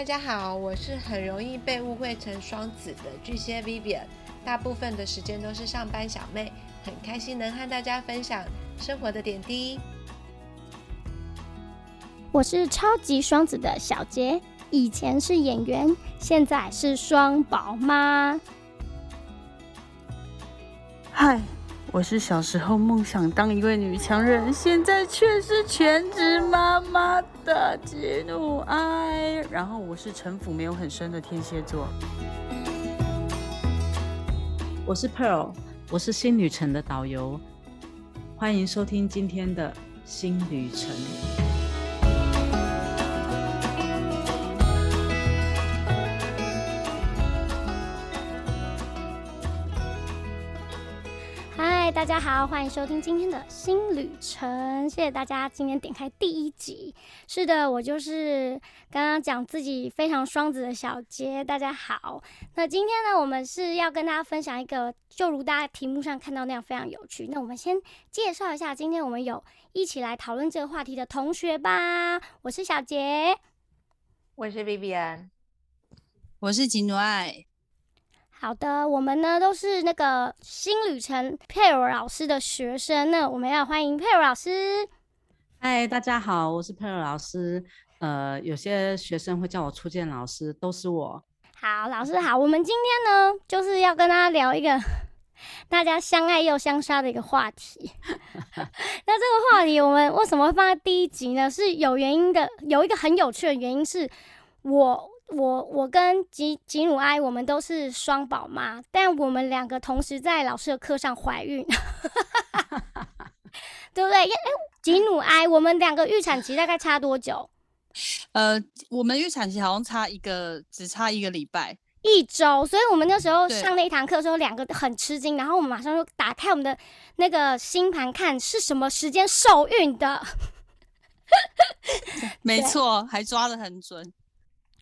大家好，我是很容易被误会成双子的巨蟹 Vivian，大部分的时间都是上班小妹，很开心能和大家分享生活的点滴。我是超级双子的小杰，以前是演员，现在是双宝妈。嗨，我是小时候梦想当一位女强人，现在却是全职妈妈的吉努爱。然后我是城府没有很深的天蝎座。我是 Pearl，我是新旅程的导游，欢迎收听今天的新旅程。嗨，大家好，欢迎收听今天的新旅程。谢谢大家今天点开第一集。是的，我就是刚刚讲自己非常双子的小杰。大家好，那今天呢，我们是要跟大家分享一个，就如大家题目上看到那样非常有趣。那我们先介绍一下，今天我们有一起来讨论这个话题的同学吧。我是小杰，我是 Vivian，我是吉努爱。好的，我们呢都是那个新旅程佩尔老师的学生，那我们要欢迎佩尔老师。嗨，大家好，我是佩尔老师。呃，有些学生会叫我初见老师，都是我。好，老师好。我们今天呢就是要跟大家聊一个 大家相爱又相杀的一个话题。那这个话题我们为什么会放在第一集呢？是有原因的，有一个很有趣的原因是我。我我跟吉吉努埃，我们都是双宝妈，但我们两个同时在老师的课上怀孕，对不对？哎，吉努埃，我们两个预产期大概差多久？呃，我们预产期好像差一个，只差一个礼拜，一周。所以我们那时候上那一堂课的时候，两个很吃惊，然后我们马上就打开我们的那个星盘，看是什么时间受孕的。没错，还抓得很准。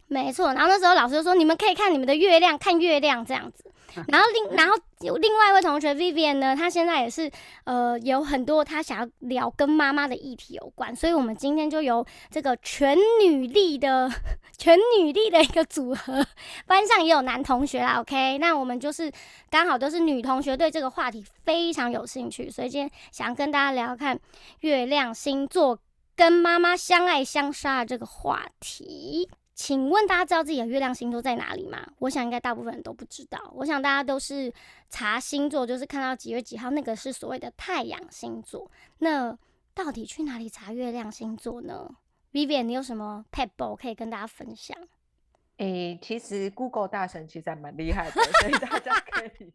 没错，然后那时候老师就说，你们可以看你们的月亮，看月亮这样子。然后另然后有另外一位同学 Vivian 呢，他现在也是呃有很多他想要聊跟妈妈的议题有关，所以我们今天就由这个全女力的 全女力的一个组合，班上也有男同学啦。OK，那我们就是刚好都是女同学，对这个话题非常有兴趣，所以今天想要跟大家聊看月亮星座跟妈妈相爱相杀的这个话题。请问大家知道自己的月亮星座在哪里吗？我想应该大部分人都不知道。我想大家都是查星座，就是看到几月几号，那个是所谓的太阳星座。那到底去哪里查月亮星座呢？Vivian，你有什么 pebble 可以跟大家分享？诶，其实 Google 大神其实还蛮厉害的，所以大家可以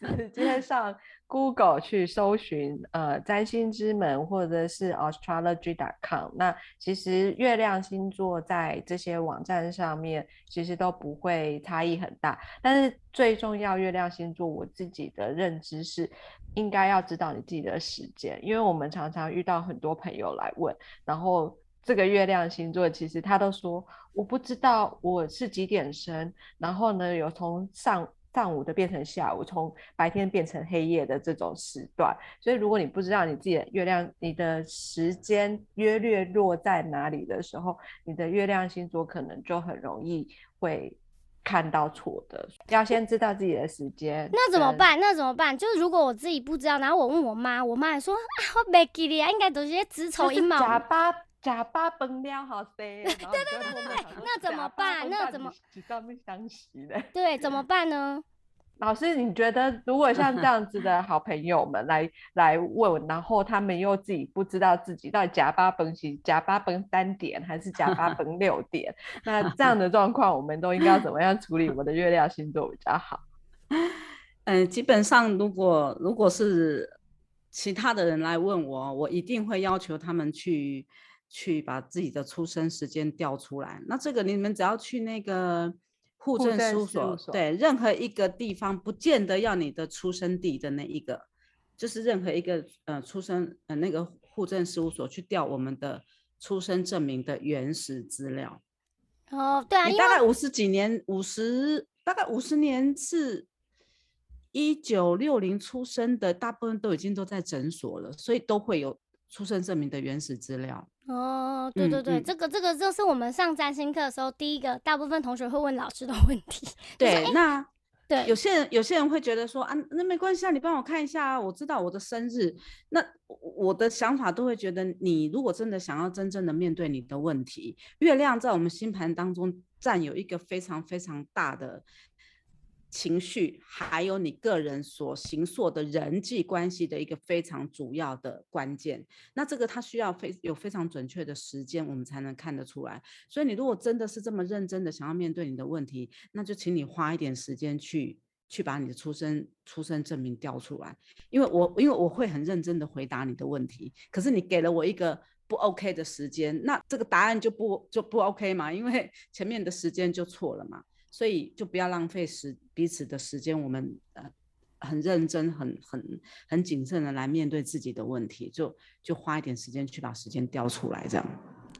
直接上 Google 去搜寻呃占星之门或者是 astrology.com。那其实月亮星座在这些网站上面其实都不会差异很大，但是最重要月亮星座我自己的认知是应该要知道你自己的时间，因为我们常常遇到很多朋友来问，然后。这个月亮星座其实他都说我不知道我是几点生，然后呢有从上上午的变成下午，从白天变成黑夜的这种时段。所以如果你不知道你自己的月亮，你的时间约略落在哪里的时候，你的月亮星座可能就很容易会看到错的。要先知道自己的时间。那怎么办？那怎么办？就是如果我自己不知道，然后我问我妈，我妈说啊，我没记得啊，应该都是些子丑寅卯。假巴崩了好噻，对对对对对，那怎么办？那怎么？相识的。对，怎么办呢？老师，你觉得如果像这样子的好朋友们来来问，然后他们又自己不知道自己到底假巴崩是假巴崩三点还是假巴崩六点，那这样的状况，我们都应该怎么样处理我们的月亮星座比较好？嗯，基本上如果如果是其他的人来问我，我一定会要求他们去。去把自己的出生时间调出来，那这个你们只要去那个户政事务所，对，任何一个地方不见得要你的出生地的那一个，就是任何一个呃出生呃那个户政事务所去调我们的出生证明的原始资料。哦，对啊，你大概五十几年，五十大概五十年是一九六零出生的，大部分都已经都在诊所了，所以都会有出生证明的原始资料。哦，对对对，这个这个就是我们上占星课的时候，第一个大部分同学会问老师的问题。对，那对，有些人有些人会觉得说啊，那没关系啊，你帮我看一下啊，我知道我的生日。那我我的想法都会觉得，你如果真的想要真正的面对你的问题，月亮在我们星盘当中占有一个非常非常大的情绪，还有你个人所行塑的人际关系的一个非常主要的关键。那这个它需要非有非常准确的时间，我们才能看得出来。所以你如果真的是这么认真的想要面对你的问题，那就请你花一点时间去去把你的出生出生证明调出来，因为我因为我会很认真的回答你的问题，可是你给了我一个不 OK 的时间，那这个答案就不就不 OK 嘛，因为前面的时间就错了嘛，所以就不要浪费时彼此的时间，我们呃。很认真、很很很谨慎的来面对自己的问题，就就花一点时间去把时间调出来，这样。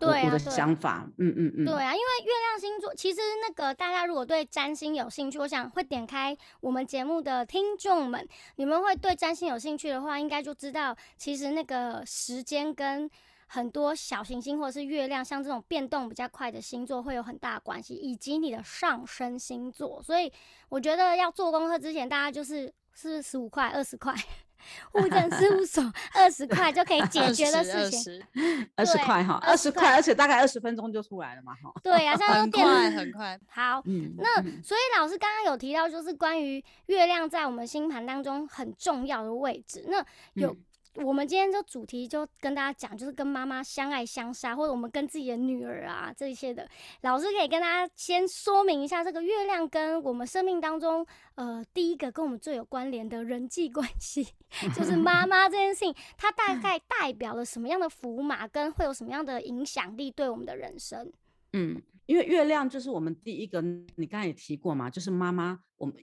我我的想法，嗯嗯嗯，对啊，因为月亮星座，其实那个大家如果对占星有兴趣，我想会点开我们节目的听众们，你们会对占星有兴趣的话，应该就知道，其实那个时间跟很多小行星或者是月亮，像这种变动比较快的星座会有很大的关系，以及你的上升星座。所以我觉得要做功课之前，大家就是是十五块、二十块，物证事务所 二十块就可以解决的事情。二十对块哈，二十块，而且大概二十分钟就出来了嘛哈。对呀、啊，像很电快很快。好，嗯，那嗯所以老师刚刚有提到，就是关于月亮在我们星盘当中很重要的位置。那有、嗯我们今天这主题就跟大家讲，就是跟妈妈相爱相杀，或者我们跟自己的女儿啊这些的。老师可以跟大家先说明一下，这个月亮跟我们生命当中，呃，第一个跟我们最有关联的人际关系，就是妈妈这件事情，它大概代表了什么样的符码，跟会有什么样的影响力对我们的人生？嗯，因为月亮就是我们第一个，你刚才也提过嘛，就是妈妈，我们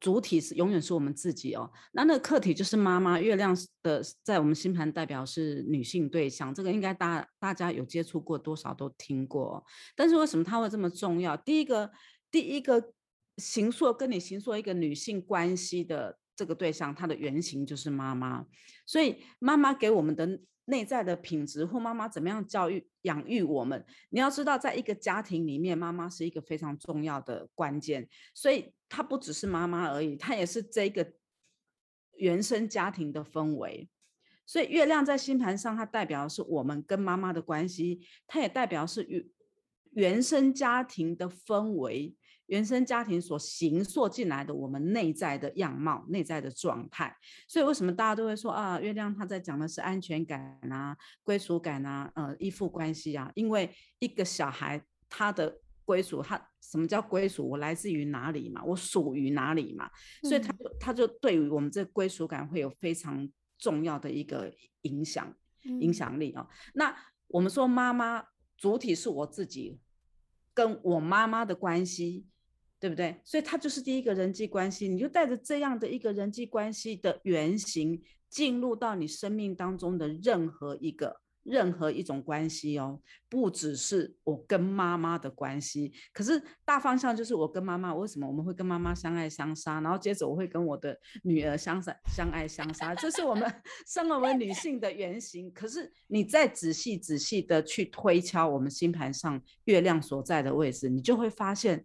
主体是永远是我们自己哦。那那个客体就是妈妈，月亮的在我们星盘代表是女性对象，这个应该大大家有接触过，多少都听过。但是为什么它会这么重要？第一个，第一个形塑跟你形塑一个女性关系的这个对象，它的原型就是妈妈。所以妈妈给我们的内在的品质，或妈妈怎么样教育养育我们，你要知道，在一个家庭里面，妈妈是一个非常重要的关键。所以她不只是妈妈而已，她也是这个原生家庭的氛围。所以月亮在星盘上，它代表的是我们跟妈妈的关系，它也代表是原原生家庭的氛围。原生家庭所形塑进来的我们内在的样貌、内在的状态，所以为什么大家都会说啊，月亮它在讲的是安全感啊、归属感啊、呃依附关系啊？因为一个小孩他的归属，他什么叫归属？我来自于哪里嘛？我属于哪里嘛？所以他就他就对于我们这归属感会有非常重要的一个影响影嗯响力啊、那我们说妈妈主体是我自己，跟我妈妈的关系，对不对？所以它就是第一个人际关系，你就带着这样的一个人际关系的原型，进入到你生命当中的任何一个任何一种关系哦，不只是我跟妈妈的关系，可是大方向就是我跟妈妈，为什么我们会跟妈妈相爱相杀？然后接着我会跟我的女儿相杀相爱相杀，这是我们 生而为女性的原型。可是你再仔细仔细的去推敲我们星盘上月亮所在的位置，你就会发现。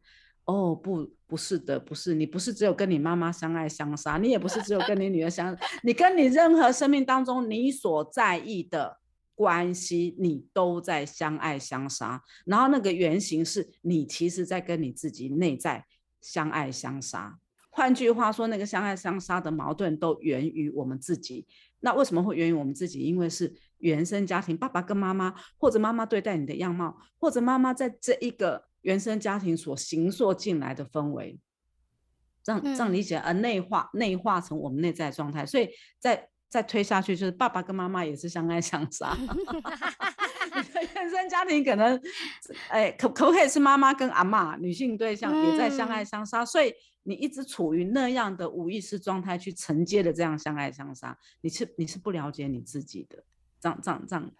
哦，不，不是的，不是你，不是只有跟你妈妈相爱相杀，你也不是只有跟你女儿相，你跟你任何生命当中你所在意的关系，你都在相爱相杀。然后那个原型是你其实在跟你自己内在相爱相杀。换句话说，那个相爱相杀的矛盾都源于我们自己。那为什么会源于我们自己？因为是原生家庭，爸爸跟妈妈，或者妈妈对待你的样貌，或者妈妈在这一个原生家庭所形塑进来的氛围，这样这样嗯理解，而内化内化成我们内在的状态。所以再再推下去，就是爸爸跟妈妈也是相爱相杀。原生家庭可能，哎，可可不可以是妈妈跟阿妈女性对象也在相爱嗯相杀？所以你一直处于那样的无意识状态去承接的这样相爱相杀，你是你是不了解你自己的，这样这样这样，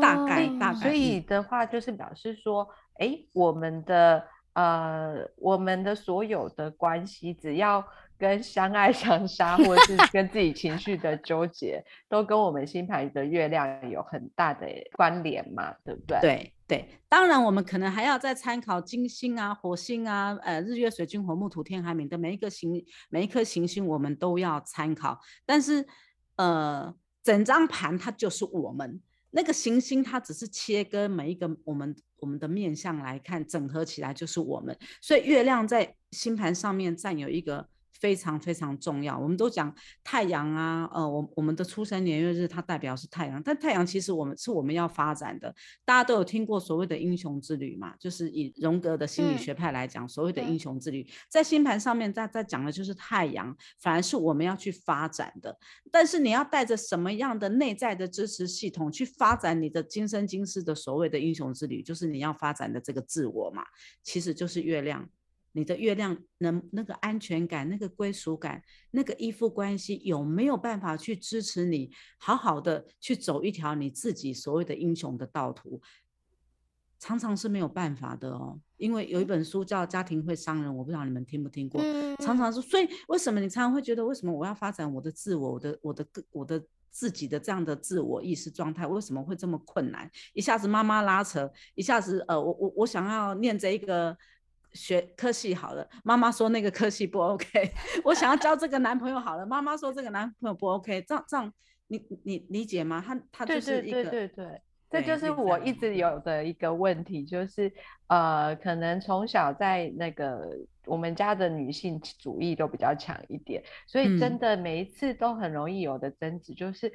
大概大哦概所以的话，就是表示说，哎，我们的呃，我们的所有的关系，只要跟相爱相杀，或者是 跟自己情绪的纠结，都跟我们星盘的月亮有很大的关联嘛，对不对？对对，当然我们可能还要再参考金星啊、火星啊、呃日月水金火木土天海冥的每一个行每一颗行星，我们都要参考。但是呃，整张盘它就是我们那个行星，它只是切割每一个我们我们的面相来看，整合起来就是我们。所以月亮在星盘上面占有一个。非常非常重要，我们都讲太阳啊，呃，我我们的出生年月日它代表是太阳，但太阳其实我们是我们要发展的。大家都有听过所谓的英雄之旅嘛，就是以荣格的心理学派来讲，所谓的英雄之旅，在星盘上面在在讲的就是太阳，反而是我们要去发展的。但是你要带着什么样的内在的支持系统去发展你的今生今世的所谓的英雄之旅，就是你要发展的这个自我嘛，其实就是月亮。你的月亮能那个安全感、那个归属感、那个依附关系有没有办法去支持你好好的去走一条你自己所谓的英雄的道途？常常是没有办法的哦。因为有一本书叫《家庭会伤人》，我不知道你们听不听过。常常是，所以为什么你常常会觉得，为什么我要发展我的自我、我的、我的个、我的自己的这样的自我意识状态，为什么会这么困难？一下子妈妈拉扯，一下子呃，我我我想要念这一个。学科系好了，妈妈说那个科系不 OK。我想要交这个男朋友好了，妈妈说这个男朋友不 OK。这样这样，你你理解吗？他他就是一个，对对对对，这就是我一直有的一个问题，就是呃，可能从小在那个我们家的女性主义都比较强一点，所以真的每一次都很容易有的争执就是。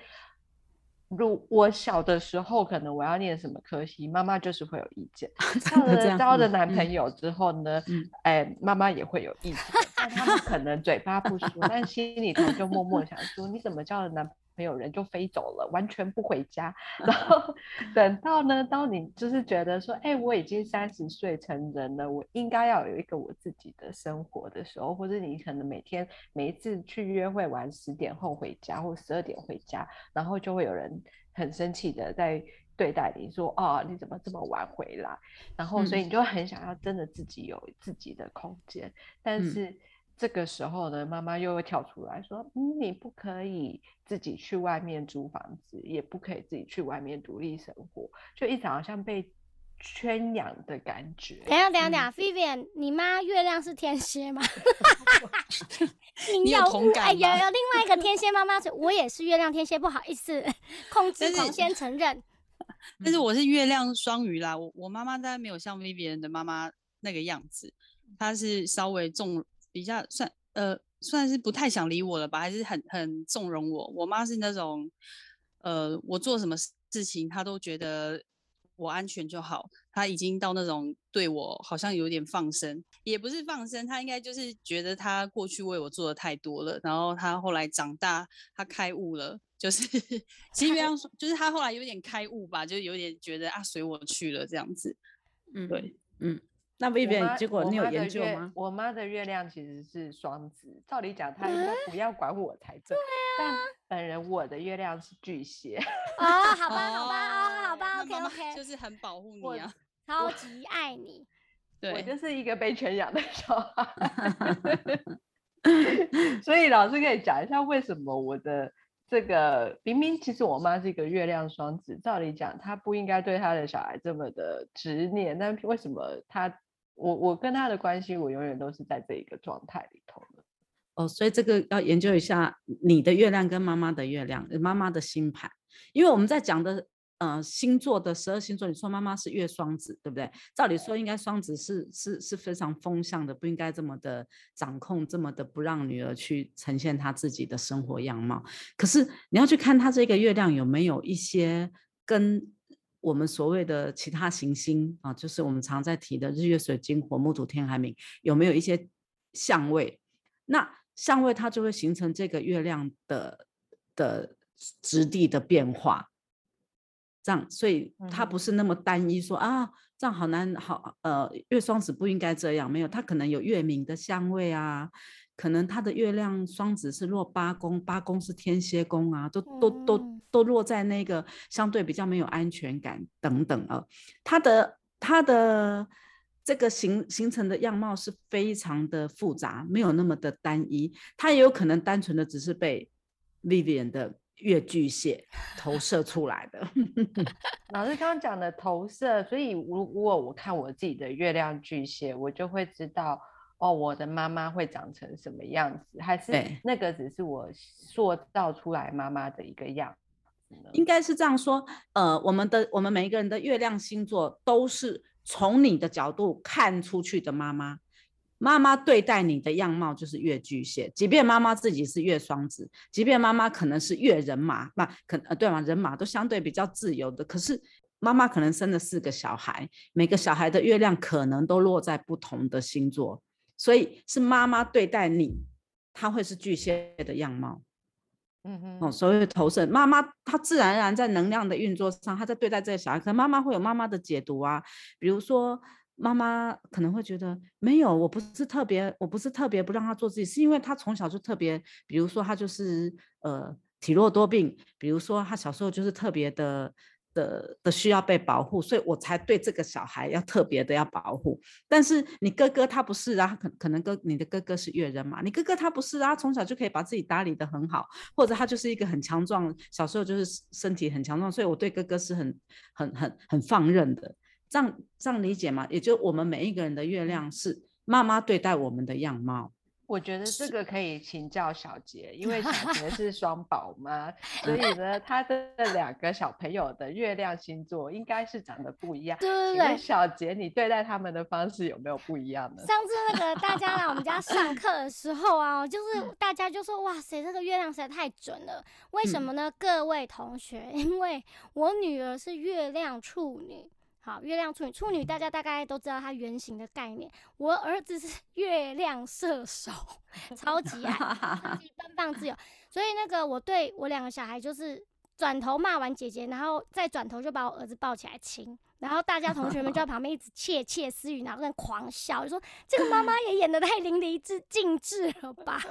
如我小的时候，可能我要念什么科系，妈妈就是会有意见。交了交了男朋友之后呢，哎，妈妈也会有意见。但他们可能嘴巴不说，但心里头就默默想说：你怎么交了男？没有人就飞走了，完全不回家。然 后等到呢，当你就是觉得说，哎，我已经三十岁成人了，我应该要有一个我自己的生活的时候，或者你可能每天每一次去约会完十点后回家，或十二点回家，然后就会有人很生气的在对待你说，哦，你怎么这么晚回来？然后所以你就很想要真的自己有自己的空间，但是。这个时候呢，妈妈又会跳出来说：“嗯，你不可以自己去外面租房子，也不可以自己去外面独立生活，就一直好像被圈养的感觉。”等下，等下，等下，Vivian，你妈月亮是天蝎吗？你有同感有有另外一个天蝎妈妈，我也是月亮天蝎，不好意思，控制狂先承认。但是我是月亮双鱼啦，我我妈妈当然没有像 Vivian 的妈妈那个样子，她是稍微重。比较算呃算是不太想理我了吧，还是很很纵容我。我妈是那种，呃，我做什么事情她都觉得我安全就好。她已经到那种对我好像有点放生，也不是放生，她应该就是觉得她过去为我做的太多了。然后她后来长大，她开悟了，就是其实这样说，就是她后来有点开悟吧，就有点觉得啊随我去了这样子。嗯，对，嗯。那 Vivian，结果你有研究吗？我妈的月亮其实是双子，照理讲她应该不要管我才对。但本人我的月亮是巨蟹。哦，好吧，好吧，好吧，OK OK，就是很保护你啊，超级爱你。对，我就是一个被圈养的小孩。所以老师可以讲一下，为什么我的这个明明其实我妈是一个月亮双子，照理讲她不应该对她的小孩这么的执念，但为什么她？我我跟他的关系，我永远都是在这一个状态里头的。哦，所以这个要研究一下你的月亮跟妈妈的月亮，妈妈的星盘。因为我们在讲的，呃，星座的十二星座，你说妈妈是月双子，对不对？照理说应该双子是是是非常风向的，不应该这么的掌控，这么的不让女儿去呈现她自己的生活样貌。可是你要去看她这个月亮有没有一些跟。我们所谓的其他行星啊，就是我们常在提的日月水金火木土天海冥，有没有一些相位？那相位它就会形成这个月亮的的质地的变化。这样，所以它不是那么单一，说啊，这样好难好呃，月双子不应该这样，没有，它可能有月明的相位啊。可能他的月亮双子是落八宫，八宫是天蝎宫啊，都都都都落在那个相对比较没有安全感等等啊。他的他的这个形形成的样貌是非常的复杂，没有那么的单一。他也有可能单纯的只是被 Vivian 的月巨蟹投射出来的。老师刚刚讲的投射，所以如果我看我自己的月亮巨蟹，我就会知道哦，我的妈妈会长成什么样子，还是那个只是我塑造出来妈妈的一个样子呢？应该是这样说，呃，我们的我们每一个人的月亮星座都是从你的角度看出去的妈妈。妈妈对待你的样貌就是月巨蟹，即便妈妈自己是月双子，即便妈妈可能是月人马，那可呃对吗？人马都相对比较自由的，可是妈妈可能生了四个小孩，每个小孩的月亮可能都落在不同的星座，所以是妈妈对待你，她会是巨蟹的样貌。嗯哼，哦，所谓的投射，妈妈她自然而然在能量的运作上，她在对待这个小孩，可能妈妈会有妈妈的解读啊，比如说妈妈可能会觉得没有，我不是特别，我不是特别不让他做自己，是因为他从小就特别，比如说他就是呃体弱多病，比如说他小时候就是特别的。的的需要被保护，所以我才对这个小孩要特别的要保护。但是你哥哥他不是啊，可可能哥你的哥哥是月人嘛，你哥哥他不是啊，从小就可以把自己打理的很好，或者他就是一个很强壮，小时候就是身体很强壮，所以我对哥哥是很很很很放任的。这样这样理解吗？也就我们每一个人的月亮是妈妈对待我们的样貌。我觉得这个可以请教小杰，因为小杰 是双宝妈，所以呢，他的两个小朋友的月亮星座应该是长得不一样。对对对。小杰，你对待他们的方式有没有不一样呢？上次那个大家来我们家上课的时候啊，就是嗯大家就说哇塞，这个月亮实在太准了。为什嗯么呢？各位同学，因为我女儿是月亮处女。好，月亮处女，处女大家大概都知道它原型的概念。我儿子是 月亮射手，超级爱，超级 奔放自由。所以那个我对我两个小孩就是转头骂完姐姐，然后再转头就把我儿子抱起来亲，然后大家同学们就在旁边一直窃窃私语，然后在那狂笑，就说这个妈妈也演的太淋漓尽 尽致了吧？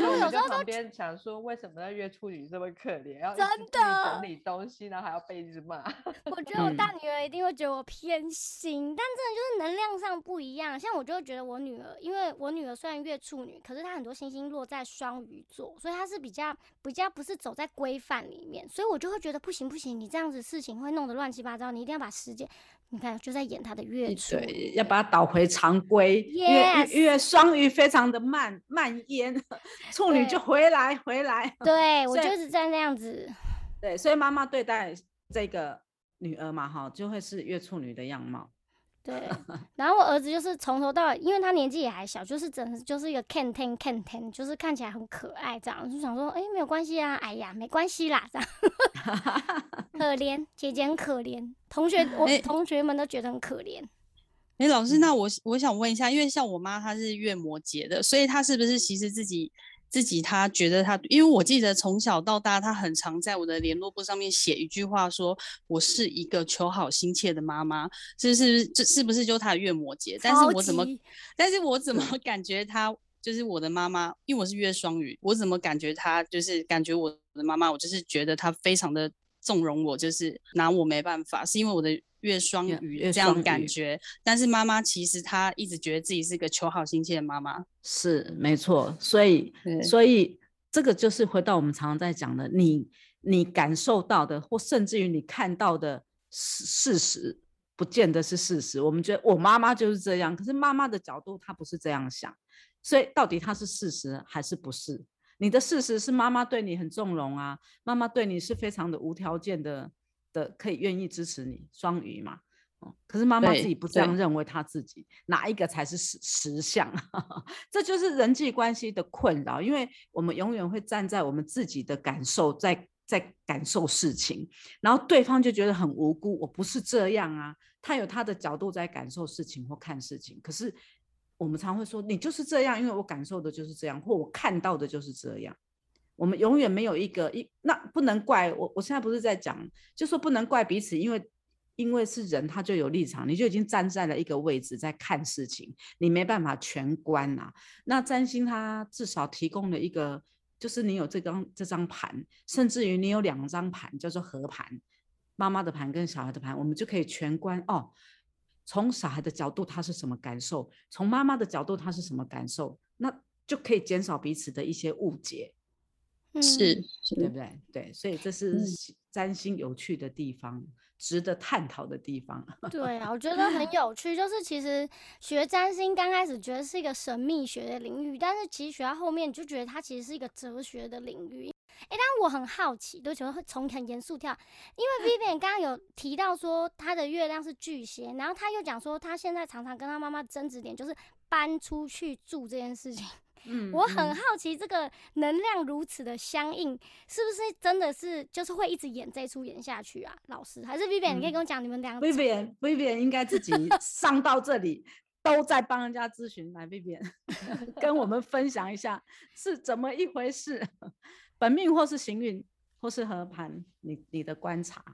所以我有时候都旁边想说，为什么那月处女这么可怜，要一真的整理东西，然后还要被一直骂？我觉得我嗯大女儿一定会觉得我偏心，但真的就是能量上不一样。像我就会觉得我女儿，因为我女儿虽然月处女，可是她很多星星落在双鱼座，所以她是比较比较不是走在规范里面，所以我就会觉得不行不行，你这样子事情会弄得乱七八糟，你一定要把时间，你看就在演他的月处。对，要把它导回常规，因为因为双鱼非常的慢慢烟，处女就回来回来。对我就是在那样子。对，所以妈妈对待这个女儿嘛，哈，就会是月处女的样貌。对，然后我儿子就是从头到尾，因为他年纪也还小，就是整就是一个 can ten can ten，就是看起来很可爱，这样就想说，哎、没有关系啊，哎呀，没关系啦，这样。可怜姐姐很可怜，同学我、哎同学们都觉得很可怜。哎，老师，嗯那我我想问一下，因为像我妈她是月摩羯的，所以她是不是其实自己自己他觉得他，因为我记得从小到大，他很常在我的联络簿上面写一句话说，我是一个求好心切的妈妈，这是这是不是就他的月摩羯？但是我怎么但是我怎么感觉他就是我的妈妈，因为我是月双鱼，我怎么感觉他就是感觉我的妈妈，我就是觉得他非常的纵容我，就是拿我没办法，是因为我的月双月鱼月这样感觉。但是妈妈其实她一直觉得自己是个求好心切的妈妈。是没错，所以对所以这个就是回到我们常常在讲的，你你感受到的，或甚至于你看到的事事实，不见得是事实。我们觉得我妈妈就是这样，可是妈妈的角度她不是这样想，所以到底她是事实还是不是？你的事实是妈妈对你很纵容啊，妈妈对你是非常的无条件的的，可以愿意支持你，双鱼嘛。哦，可是妈妈自己不这样认为，她自己哪一个才是实实相？这就是人际关系的困扰，因为我们永远会站在我们自己的感受在在感受事情，然后对方就觉得很无辜，我不是这样啊，他有他的角度在感受事情或看事情，可是我们常会说你就是这样，因为我感受的就是这样，或我看到的就是这样。我们永远没有一个一，那不能怪我。我现在不是在讲，就说不能怪彼此，因为因为是人，他就有立场，你就已经站在了一个位置在看事情，你没办法全观呐、那占星它至少提供了一个，就是你有这张这张盘，甚至于你有两张盘，叫做合盘，妈妈的盘跟小孩的盘，我们就可以全观哦。从小孩的角度他是什么感受，从妈妈的角度他是什么感受，那就可以减少彼此的一些误解，是对不，对？对，所以这是占星有趣的地方，值得探讨的地方。对啊，我觉得很 有趣。就是其实学占星刚开始觉得是一个神秘学的领域，但是其实学到后面你就觉得它其实是一个哲学的领域。哎，但我很好奇，对不起，我会从很严肃跳，因为 Vivian 刚刚有提到说她的月亮是巨蟹，然后他又讲说他现在常常跟他妈妈争执点就是搬出去住这件事情。嗯我很嗯好奇，这个能量如此的相应，是不是真的是就是会一直演这出演下去啊？老师，还是 Vivian，、你可以嗯跟我讲你们两个 Vivian Vivian 应该自己上到这里都在帮人家咨询，来 Vivian 跟我们分享一下是怎么一回事，本命或是行运或是合盘，你你的观察。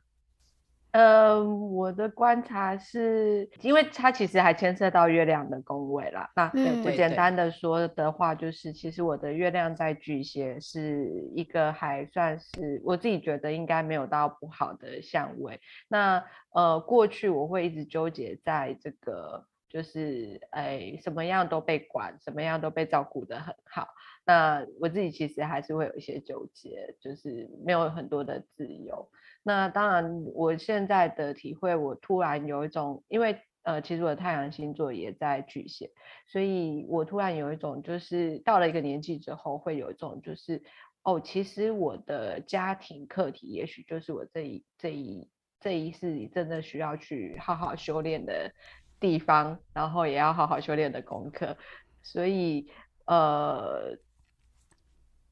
呃，我的观察是，因为它其实还牵涉到月亮的宫位啦。那简单的说的话，就是其实我的月亮在巨蟹是一个还算是我自己觉得应该没有到不好的相位。那呃，过去我会一直纠结在这个，就是哎，什么样都被管，什么样都被照顾得很好。那我自己其实还是会有一些纠结，就是没有很多的自由。那当然，我现在的体会，我突然有一种，因为呃，其实我的太阳星座也在巨蟹，所以我突然有一种，就是到了一个年纪之后，会有一种就是，哦，其实我的家庭课题，也许就是我这一这一这一世里真的需要去好好修炼的地方，然后也要好好修炼的功课，所以呃。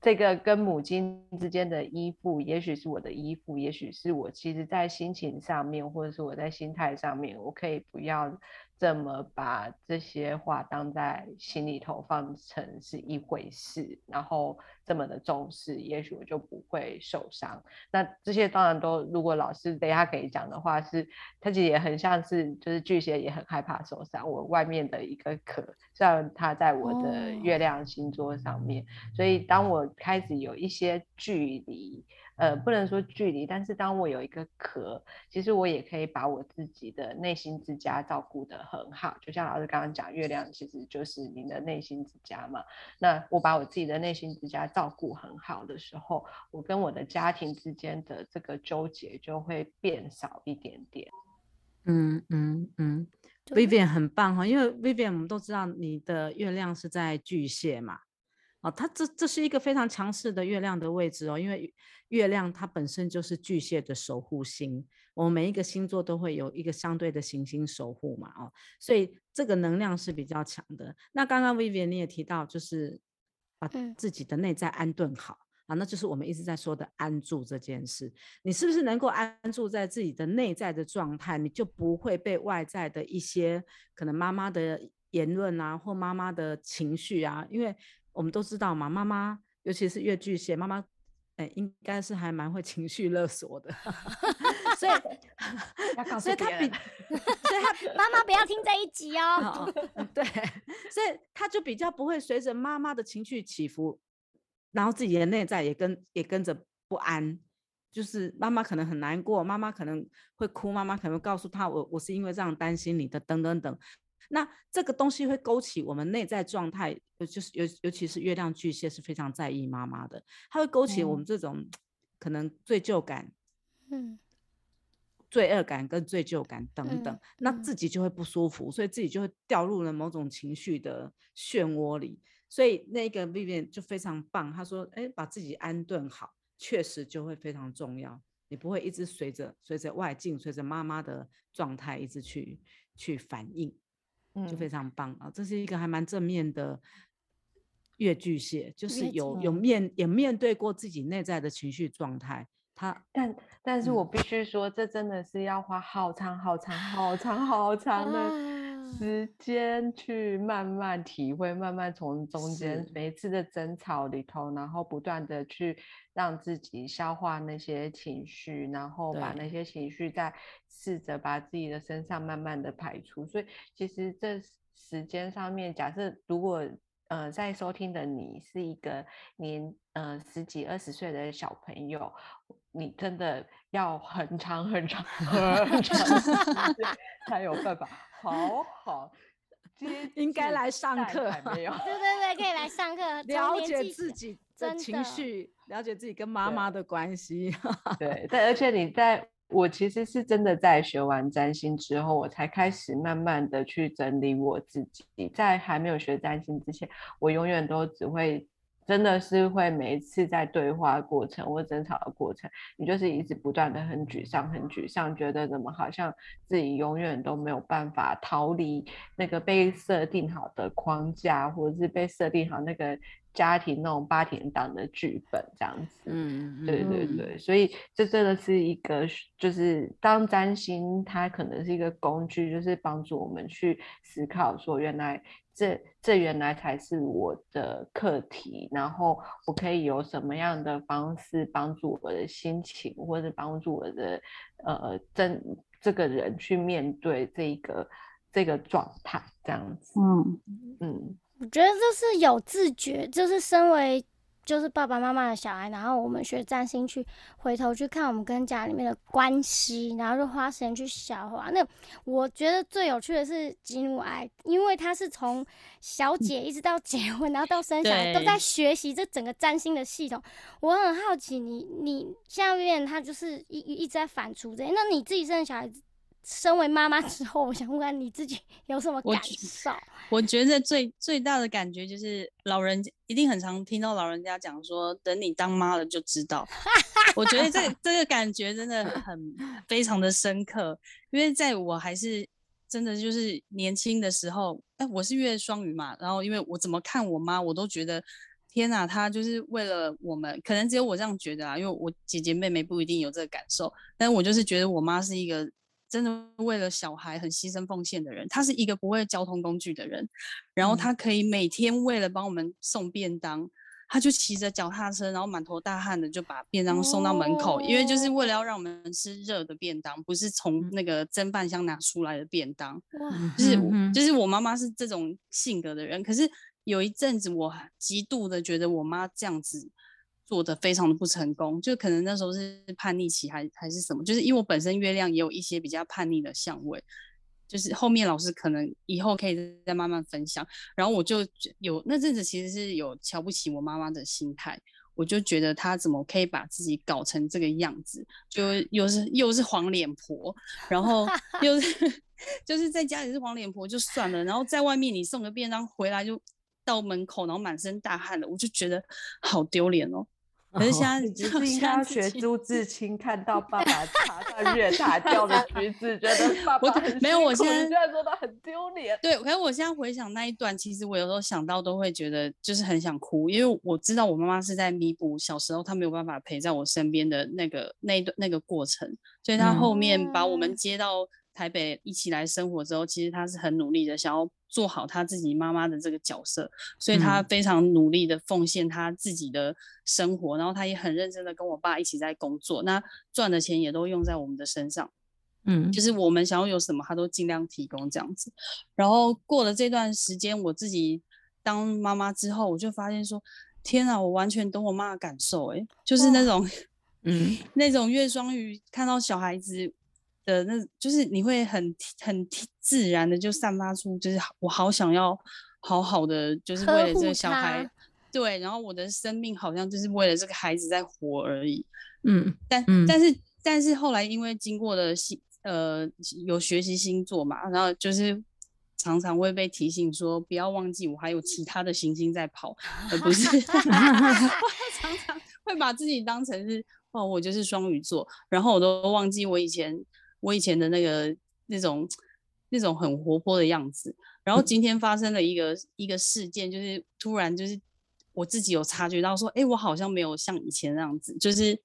这个跟母亲之间的依附，也许是我的依附，也许是我其实在心情上面，或者是我在心态上面，我可以不要这么把这些话当在心里头放成是一回事，然后这么的重视，也许我就不会受伤。那这些当然都，如果老师等一下可以讲的话，是他其实也很像是，就是巨蟹也很害怕受伤，我外面的一个壳，虽然它在我的哦月亮星座上面。所以当我开始有一些距离，呃，不能说距离，但是当我有一个壳，其实我也可以把我自己的内心之家照顾得很好。就像老师刚刚讲，月亮其实就是你的内心之家嘛。那我把我自己的内心之家照顾很好的时候，我跟我的家庭之间的这个纠结就会变少一点点。嗯嗯嗯，Vivian 很棒哈，因为 Vivian 我们都知道你的月亮是在巨蟹嘛，哦，它这这是一个非常强势的月亮的位置哦，因为月亮它本身就是巨蟹的守护星，我们每一个星座都会有一个相对的行星守护嘛，哦，所以这个能量是比较强的。那刚刚 Vivian 你也提到，就是把嗯自己的内在安顿好。啊，那就是我们一直在说的安住这件事。你是不是能够安住在自己的内在的状态，你就不会被外在的一些可能妈妈的言论啊，或妈妈的情绪啊，因为我们都知道嘛，妈妈尤其是越巨蟹，妈妈。哎，应该是还蛮会情绪勒索的，所以，所以他比，所以他妈妈不要听这一集哦。对，所以他就比较不会随着妈妈的情绪起伏，然后自己的内在也跟也跟着不安。就是妈妈可能很难过，妈妈可能会哭，妈妈可能会告诉他我我是因为这样担心你的，等等等。那这个东西会勾起我们内在状态，呃就是尤尤其是月亮巨蟹是非常在意妈妈的，它会勾起我们这种可能罪疚感、嗯，罪恶感跟罪疚感等等，嗯那嗯自己就会不舒服，所以自己就会掉入了某种情绪的漩涡里。所以那个 Vivian 就非常棒，他说：“哎，把自己安顿好，确实就会非常重要。你不会一直随着随着外境，随着妈妈的状态一直去去反应，就嗯非常棒啊！这是一个还蛮正面的月巨蟹，就是有有面也面对过自己内在的情绪状态，他但但是嗯我必须说，这真的是要花好长好长好长好长的啊时间去慢慢体会，慢慢从中间每一次的争吵里头，然后不断的去让自己消化那些情绪，然后把那些情绪再试着把自己的身上慢慢的排出。所以其实这时间上面，假设如果呃，在收听的你是一个年呃十几二十岁的小朋友，你真的要很长很长很长时间才有办法好好，接应该来上课还没有。对对对，可以来上课，了解自己的真情绪，了解自己跟妈妈的关系。对，但而且你在我其实是真的在学完占星之后，我才开始慢慢的去整理我自己。在还没有学占星之前，我永远都只会。真的是会每一次在对话过程或争吵的过程，你就是一直不断的很沮丧，很沮丧，觉得怎么好像自己永远都没有办法逃离那个被设定好的框架，或者是被设定好那个家庭那种八点档的剧本这样子。嗯对对对，所以这真的是一个，就是当占星它可能是一个工具，就是帮助我们去思考说，原来这这原来才是我的课题，然后我可以有什么样的方式帮助我的心情，或者帮助我的呃真这个人去面对这个这个状态，这样子，嗯，嗯。我觉得这是有自觉，就是身为就是爸爸妈妈的小孩，然后我们学占星去回头去看我们跟家里面的关系，然后就花时间去消化。那我觉得最有趣的是吉努埃，因为他是从小姐一直到结婚，然后到生小孩都在学习这整个占星的系统。我很好奇你，你下面他就是一一一直在反刍这些，那你自己生的小孩子。身为妈妈之后，我想问看你自己有什么感受？我觉得最最大的感觉就是老人家一定很常听到老人家讲说，等你当妈了就知道。我觉得这个这个感觉真的很非常的深刻，因为在我还是真的就是年轻的时候，哎，我是月双鱼嘛，然后因为我怎么看我妈，我都觉得天哪，她就是为了我们，可能只有我这样觉得啊，因为我姐姐妹妹不一定有这个感受，但我就是觉得我妈是一个。真的为了小孩很牺牲奉献的人，他是一个不会交通工具的人，然后他可以每天为了帮我们送便当，他就骑着脚踏车，然后满头大汗的就把便当送到门口，因为就是为了要让我们吃热的便当，不是从那个蒸饭箱拿出来的便当。哇，就是就是我妈妈是这种性格的人，可是有一阵子我极度的觉得我妈这样子做的非常的不成功，就可能那时候是叛逆期还还是什么，就是因为我本身月亮也有一些比较叛逆的相位，就是后面老师可能以后可以再慢慢分享，然后我就有那阵子其实是有瞧不起我妈妈的心态。我就觉得她怎么可以把自己搞成这个样子，就又是又是黄脸婆，然后又是 就是在家里是黄脸婆就算了，然后在外面你送个便当回来就到门口，然后满身大汗的，我就觉得好丢脸哦。可是现在你只是应该要学朱自 清，看到爸爸爬上月 塔掉的橘子，觉得爸爸我很没有我现在你居然说他很丢脸。对，可是我现在回想那一段，其实我有时候想到都会觉得就是很想哭，因为我知道我妈妈是在弥补小时候她没有办法陪在我身边的那个那一段那个过程，所以她后面把我们嗯接到台北一起来生活之后，其实他是很努力的想要做好他自己妈妈的这个角色，所以她嗯非常努力的奉献他自己的生活，然后他也很认真的跟我爸一起在工作，那赚的钱也都用在我们的身上。嗯就是我们想要有什么，他都尽量提供这样子。然后过了这段时间，我自己当妈妈之后，我就发现说，天啊，我完全懂我妈的感受、欸，就是那种嗯 那种月双鱼看到小孩子的那，就是你会很很自然的就散发出，就是我好想要好好的，就是为了这个小孩，对，然后我的生命好像就是为了这个孩子在活而已。嗯但、嗯但是但是后来因为经过了星呃有学习星座嘛，然后就是常常会被提醒说不要忘记我还有其他的行星在跑，而不是 常常会把自己当成是哦我就是双鱼座，然后我都忘记我以前我以前的那个那种那种很活泼的样子。然后今天发生了一个一个事件，就是突然就是我自己有察觉到说，哎，我好像没有像以前那样子，就是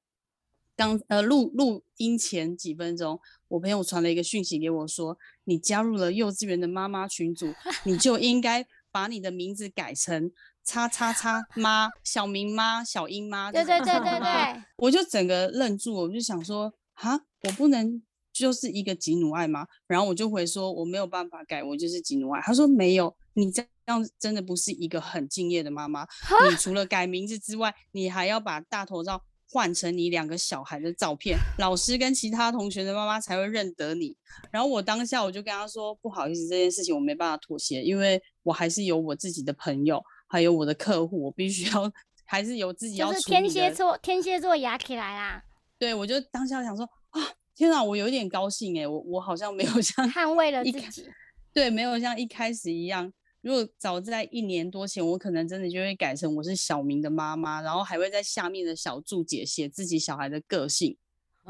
刚呃录录音前几分钟，我朋友传了一个讯息给我说，你加入了幼稚园的妈妈群组，你就应该把你的名字改成叉叉叉妈、小明妈、小英妈。对对对对对，我就整个愣住，我就想说，哈，我不能就是一个吉努爱吗？然后我就回说我没有办法改，我就是吉努爱。他说没有，你这样真的不是一个很敬业的妈妈。你除了改名字之外，你还要把大头照换成你两个小孩的照片，老师跟其他同学的妈妈才会认得你。然后我当下我就跟他说，不好意思，这件事情我没办法妥协，因为我还是有我自己的朋友，还有我的客户，我必须要还是有自己要就是天蝎座，天蝎座压起来啦，对，我就当下想说啊，天哪，我有点高兴哎，我我好像没有像捍卫了自己。对，没有像一开始一样。如果早在一年多前，我可能真的就会改成我是小明的妈妈，然后还会在下面的小注解写自己小孩的个性，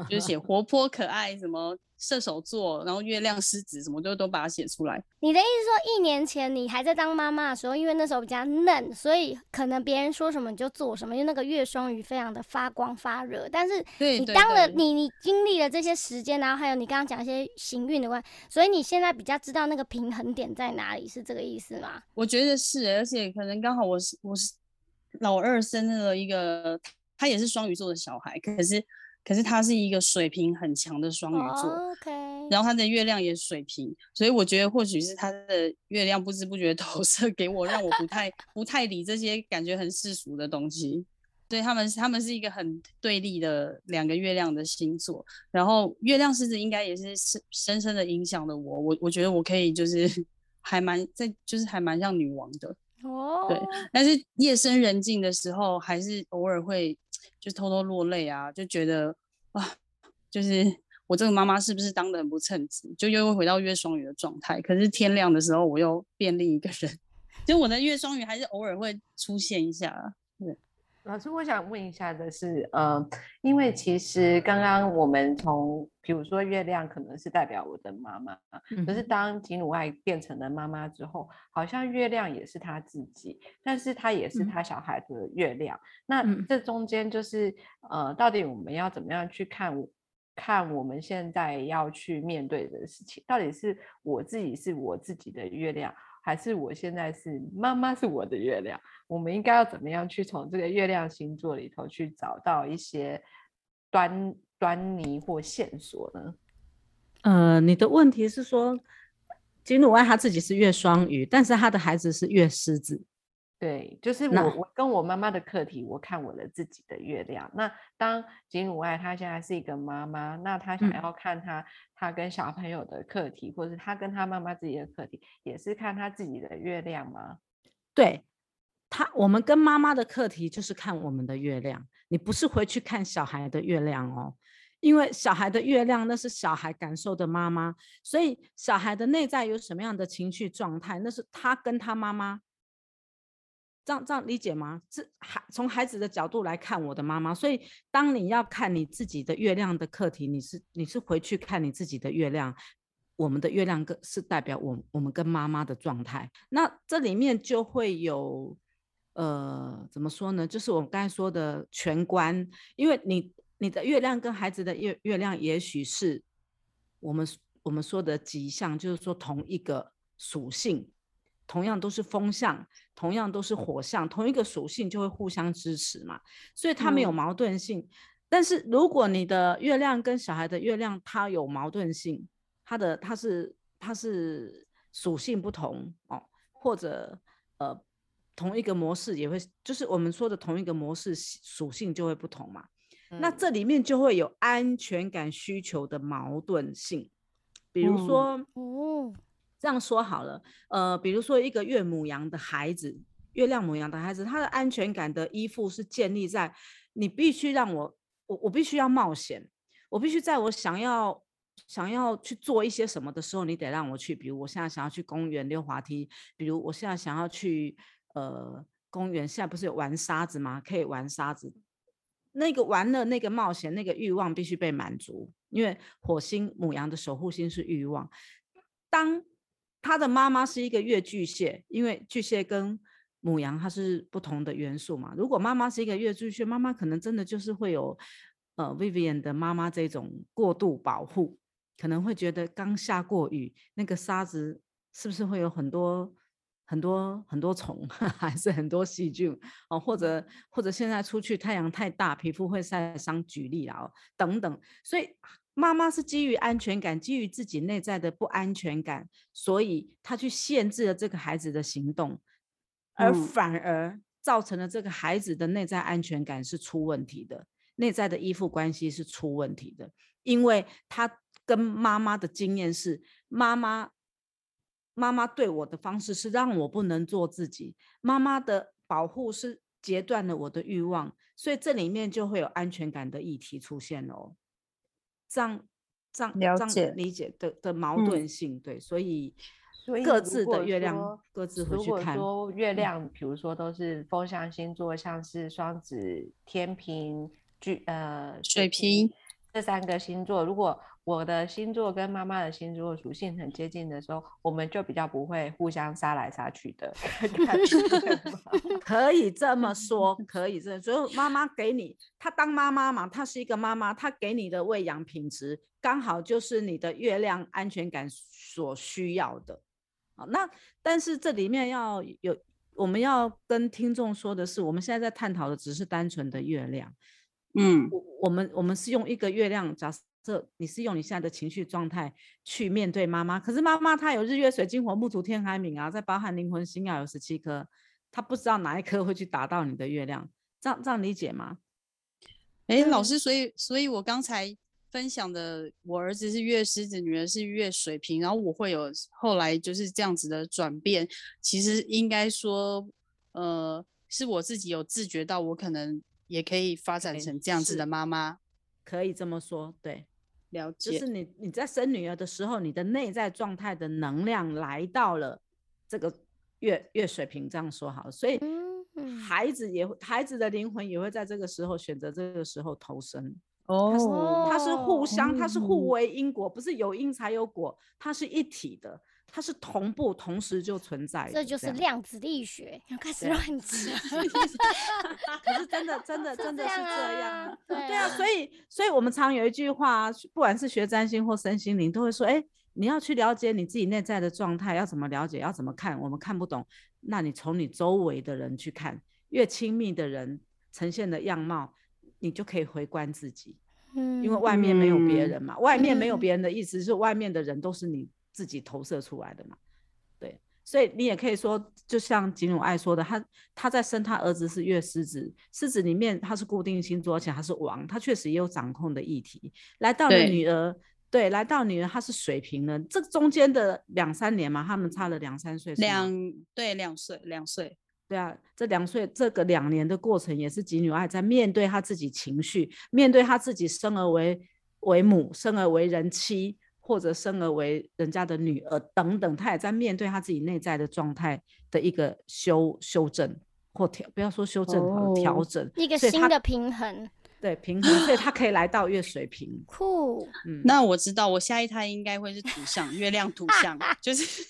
就是写活泼可爱，什么射手座，然后月亮狮子，什么都都把它写出来。你的意思说，一年前你还在当妈妈的时候，因为那时候比较嫩，所以可能别人说什么你就做什么，因为那个月双鱼非常的发光发热。但是对，你当了你你经历了这些时间，然后还有你刚刚讲一些行运的关，所以你现在比较知道那个平衡点在哪里，是这个意思吗？我觉得是欸，而且可能刚好我是我是老二生了一个，他也是双鱼座的小孩，可是可是他是一个水平很强的双鱼座。哦 OK，然后他的月亮也水平，所以我觉得或许是他的月亮不知不觉 投射给我，让我不太 不太理这些感觉很世俗的东西。所以他们他们是一个很对立的两个月亮的星座，然后月亮狮子应该也是深深深的影响了我。我我觉得我可以就是 还蛮在就是还蛮像女王的，哦，对但是夜深人静的时候，还是偶尔会就偷偷落泪啊，就觉得啊，就是我这个妈妈是不是当的很不称职，就又会回到月双鱼的状态。可是天亮的时候，我又变另一个人，就我的月双鱼还是偶尔会出现一下啊。老师，我想问一下的是，呃，因为其实刚刚我们从，比如说月亮可能是代表我的妈妈，可是当吉努爱变成了妈妈之后，好像月亮也是他自己，但是他也是嗯她小孩的月亮。那嗯这中间就是，呃，到底我们要怎么样去看我？看我们现在要去面对的事情，到底是我自己是我自己的月亮，还是我现在是妈妈是我的月亮？我们应该要怎么样去从这个月亮星座里头去找到一些端端倪或线索呢？呃，你的问题是说，金努爱他自己是月双鱼，但是他的孩子是月狮子。对，就是我我跟我妈妈的课题，我看我的自己的月亮。那当吉努爱她现在是一个妈妈，那她想嗯要看她她跟小朋友的课题，或者是她跟她妈妈自己的课题，也是看她自己的月亮吗？对她，我们跟妈妈的课题就是看我们的月亮，你不是回去看小孩的月亮哦，因为小孩的月亮那是小孩感受的妈妈，所以小孩的内在有什么样的情绪状态，那是他跟他妈妈。这样这样理解吗？是孩从孩子的角度来看我的妈妈，所以当你要看你自己的月亮的课题，你是你是回去看你自己的月亮，我们的月亮跟是代表我我们跟妈妈的状态，那这里面就会有呃怎么说呢？就是我刚才说的全观，因为你你的月亮跟孩子的月月亮也许是我们我们说的吉象，就是说同一个属性。同样都是风象，同样都是火象，同一个属性就会互相支持嘛，所以它没有嗯矛盾性。但是如果你的月亮跟小孩的月亮它有矛盾性，它的它是它是属性不同哦，或者呃同一个模式也会，就是我们说的同一个模式属性就会不同嘛。那嗯这里面就会有安全感需求的矛盾性，比如嗯说。哦，这样说好了，呃，比如说一个月母羊的孩子，月亮母羊的孩子，他的安全感的依附是建立在你必须让我，我我必须要冒险，我必须在我想要想要去做一些什么的时候，你得让我去。比如我现在想要去公园溜滑梯，比如我现在想要去呃公园，现在不是有玩沙子吗？可以玩沙子，那个玩了那个冒险那个欲望必须被满足，因为火星母羊的守护星是欲望。当他的妈妈是一个月巨蟹，因为巨蟹跟母羊它是不同的元素嘛。如果妈妈是一个月巨蟹，妈妈可能真的就是会有呃 Vivian 的妈妈这种过度保护，可能会觉得刚下过雨，那个沙子是不是会有很多很多很多虫，还是很多细菌哦？或者或者现在出去太阳太大，皮肤会晒伤，举例啊、等等，所以。妈妈是基于安全感，基于自己内在的不安全感，所以她去限制了这个孩子的行动，而嗯反而造成了这个孩子的内在安全感是出问题的。内在的依附关系是出问题的，因为他跟妈妈的经验是妈妈。妈妈对我的方式是让我不能做自己，妈妈的保护是截断了我的欲望，所以这里面就会有安全感的议题出现哦。这样这样了解。理解的的矛嗯。盾性，对，所以所以各自的月亮各自回如果去看。说月嗯。亮，比如说都是风象星座，像是双子、天平、巨呃水瓶。这三个星座，如果我的星座跟妈妈的星座属性很接近的时候，我们就比较不会互相杀来杀去的 可以这么 说，可以这么所以妈妈给你，她当妈妈嘛，她是一个妈妈，她给你的喂养品质刚好就是你的月亮安全感所需要的。好，那但是这里面要有，我们要跟听众说的是，我们现在在探讨的只是单纯的月亮。嗯，我我们我们是用一个月亮，假设你是用你现在的情绪状态去面对妈妈，可是妈妈她有日月水金火木土天海冥啊，再包含灵魂星耀有十七颗，她不知道哪一颗会去打到你的月亮，这样这样理解吗？哎，老师，所以所以我刚才分享的，我儿子是月狮子，女儿是月水瓶，然后我会有后来就是这样子的转变。其实应该说，呃，是我自己有自觉到，我可能也可以发展哎成这样子的妈妈。可以这么说，对，了解，就是你你在生女儿的时候，你的内在状态的能量来到了这个月月水平，这样说好了，所以孩子也会，孩子的灵魂也会在这个时候选择这个时候投生。哦，它是互哦相，它是互嗯为因果，不是有因才有果，它是一体的，它是同步同时就存在的。这就是量子力学，要开始乱讲。可是真的，真的，是真的是这样。对对啊，所以，所以我们常有一句话啊，不管是学占星或身心灵，都会说，哎，你要去了解你自己内在的状态，要怎么了解，要怎么看，我们看不懂，那你从你周围的人去看，越亲密的人呈现的样貌，你就可以回观自己。嗯，因为外面没有别嗯人嘛，外面没有嗯别人的意思是外面的人都是你自己投射出来的嘛，对，所以你也可以说，就像吉努爱说的，他他在生他儿子是月狮子，狮子里面他是固定星座，而且他是王，他确实也有掌控的议题。来到了女儿，对，来到女儿她是水瓶人，这中间的两三年嘛，他们差了两三岁，两对两岁两岁，对啊，这两岁这个两年的过程，也是吉女爱在面对她自己情绪，面对她自己生而为为母，生而为人妻，或者生而为人家的女儿等等，他也在面对他自己内在的状态的一个修修正或调，不要说修正调哦整一个新的平衡，对平衡，所以她可以来到月水平。酷。嗯，那我知道我下一胎应该会是土象，月亮土象，就是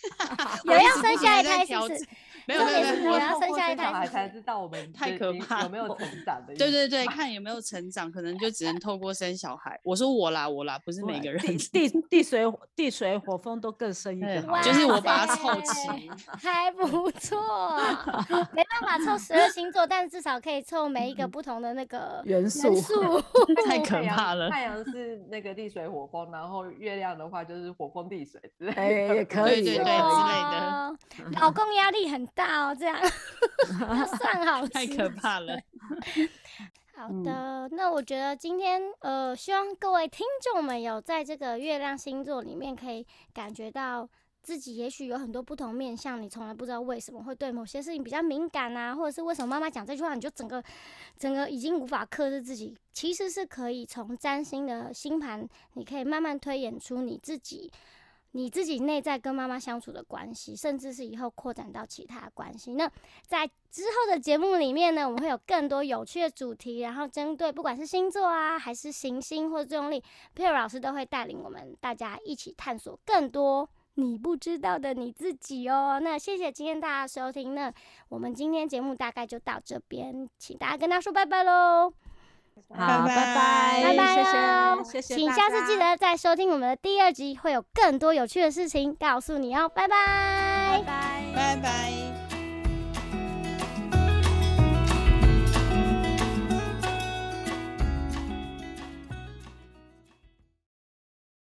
有要我一直生下一胎是没有没有没有没有点是你要生下一孩才知道我们太可怕有没有成长的。对对对，看有没有成长，可能就只能透过生小孩。我说我啦，我啦，不是每个人。地地地水地水火风都更深一对个好，就是我把它凑 齐。还不错，没办法凑十二星座，但是至少可以凑每一个不同的那个元素元素。太可怕了太阳是那个地水火风，然后月亮的话就是火风地水之类的。哎也可以，也可以对对对之类的老公压力很大哦，这样要 算好，太可。怕了。好嗯的，那我觉得今天呃，希望各位听众们有在这个月亮星座里面可以感觉到。自己也许有很多不同面向，你从来不知道为什么会对某些事情比较敏感啊，或者是为什么妈妈讲这句话，你就整个整个已经无法克制自己。其实是可以从占星的星盘，你可以慢慢推演出你自己你自己内在跟妈妈相处的关系，甚至是以后扩展到其他关系。那在之后的节目里面呢，我们会有更多有趣的主题，然后针对不管是星座啊，还是行星或者作用力，佩尔老师都会带领我们大家一起探索更多。你不知道的你自己哦。那谢谢今天大家收听，那我们今天节目大概就到这边，请大家跟他说拜拜喽。好，拜拜拜拜喽谢谢，谢谢，请下次记。得再收听我们的第二集，会有更多有趣的事情告诉你哦，拜拜。拜拜。